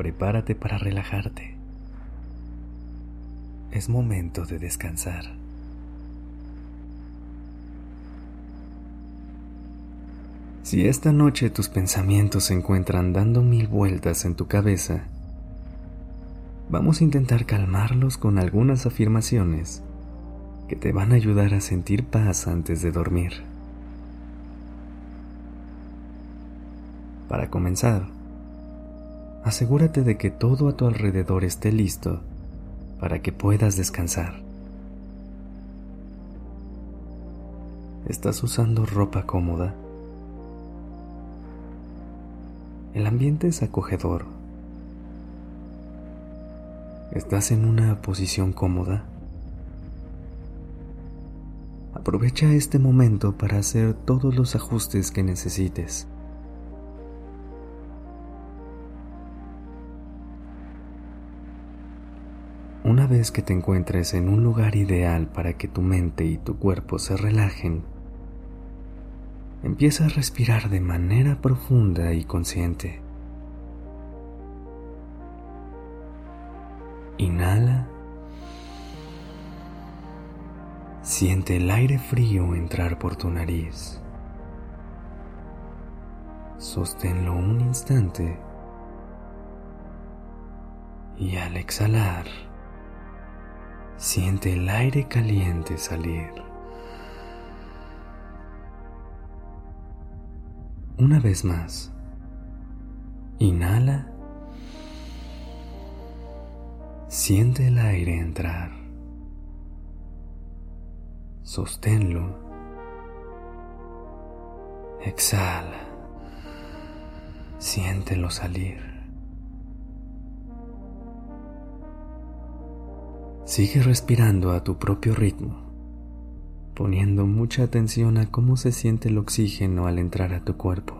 Prepárate para relajarte. Es momento de descansar. Si esta noche tus pensamientos se encuentran dando mil vueltas en tu cabeza, vamos a intentar calmarlos con algunas afirmaciones que te van a ayudar a sentir paz antes de dormir. Para comenzar, asegúrate de que todo a tu alrededor esté listo para que puedas descansar. ¿Estás usando ropa cómoda? El ambiente es acogedor. ¿Estás en una posición cómoda? Aprovecha este momento para hacer todos los ajustes que necesites. Una vez que te encuentres en un lugar ideal para que tu mente y tu cuerpo se relajen, empieza a respirar de manera profunda y consciente. Inhala. Siente el aire frío entrar por tu nariz. Sosténlo un instante. Y al exhalar, siente el aire caliente salir. Una vez más. Inhala. Siente el aire entrar. Sosténlo. Exhala. Siéntelo salir. Sigue respirando a tu propio ritmo poniendo mucha atención a cómo se siente el oxígeno al entrar a tu cuerpo.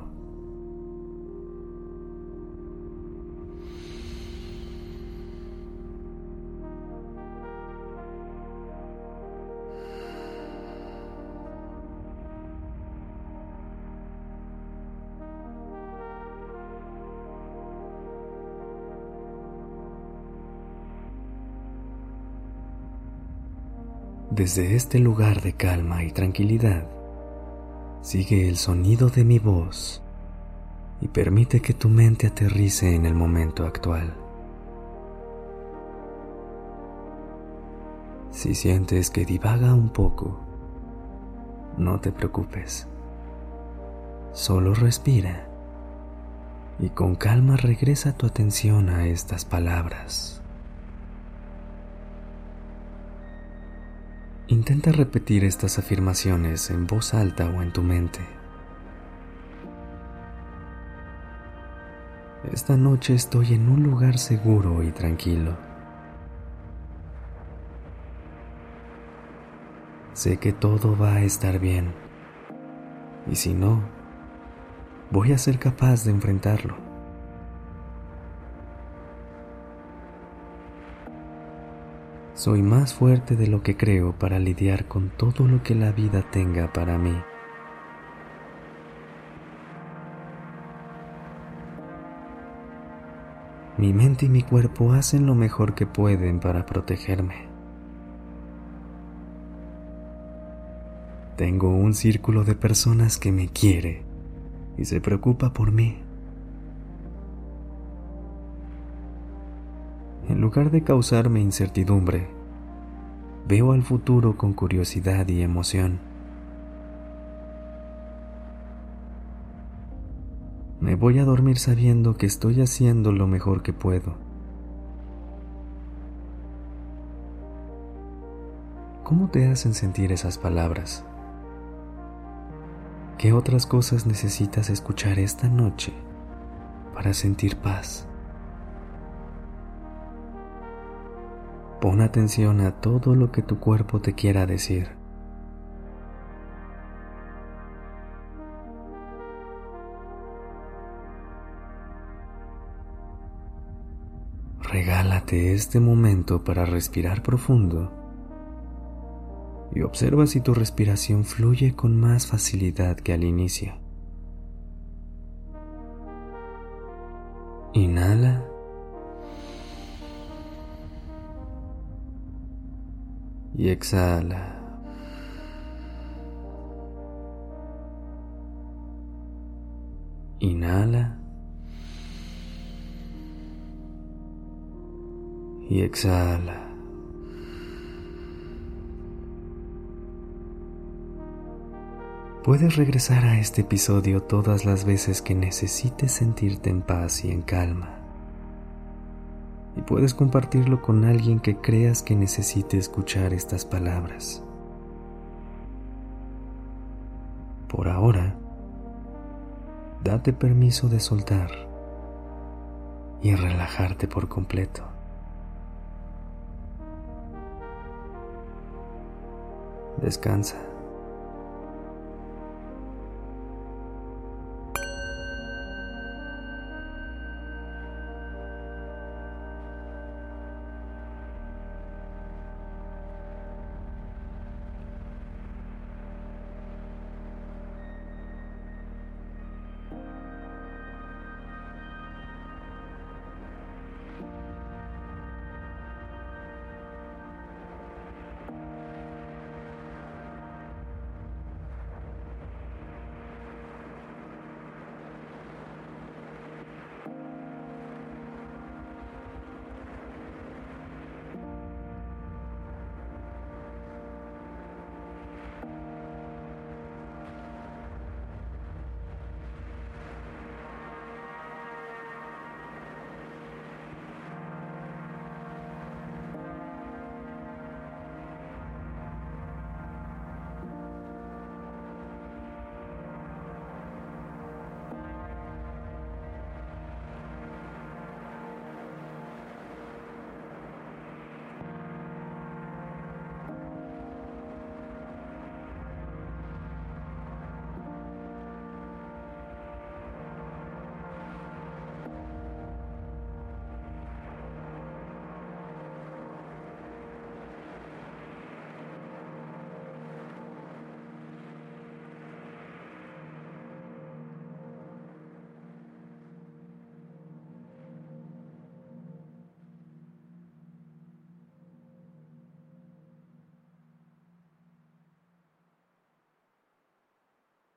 Desde este lugar de calma y tranquilidad, sigue el sonido de mi voz y permite que tu mente aterrice en el momento actual. Si sientes que divaga un poco, no te preocupes. Solo respira y con calma regresa tu atención a estas palabras. Intenta repetir estas afirmaciones en voz alta o en tu mente. Esta noche estoy en un lugar seguro y tranquilo. Sé que todo va a estar bien. Y si no, voy a ser capaz de enfrentarlo. Soy más fuerte de lo que creo para lidiar con todo lo que la vida tenga para mí. Mi mente y mi cuerpo hacen lo mejor que pueden para protegerme. Tengo un círculo de personas que me quiere y se preocupa por mí. Lugar de causarme incertidumbre, veo al futuro con curiosidad y emoción. Me voy a dormir sabiendo que estoy haciendo lo mejor que puedo. ¿Cómo te hacen sentir esas palabras? ¿Qué otras cosas necesitas escuchar esta noche para sentir paz? Pon atención a todo lo que tu cuerpo te quiera decir. Regálate este momento para respirar profundo y observa si tu respiración fluye con más facilidad que al inicio. Inhala. Y exhala. Inhala. Y exhala. Puedes regresar a este episodio todas las veces que necesites sentirte en paz y en calma. Puedes compartirlo con alguien que creas que necesite escuchar estas palabras. Por ahora, date permiso de soltar y relajarte por completo. Descansa.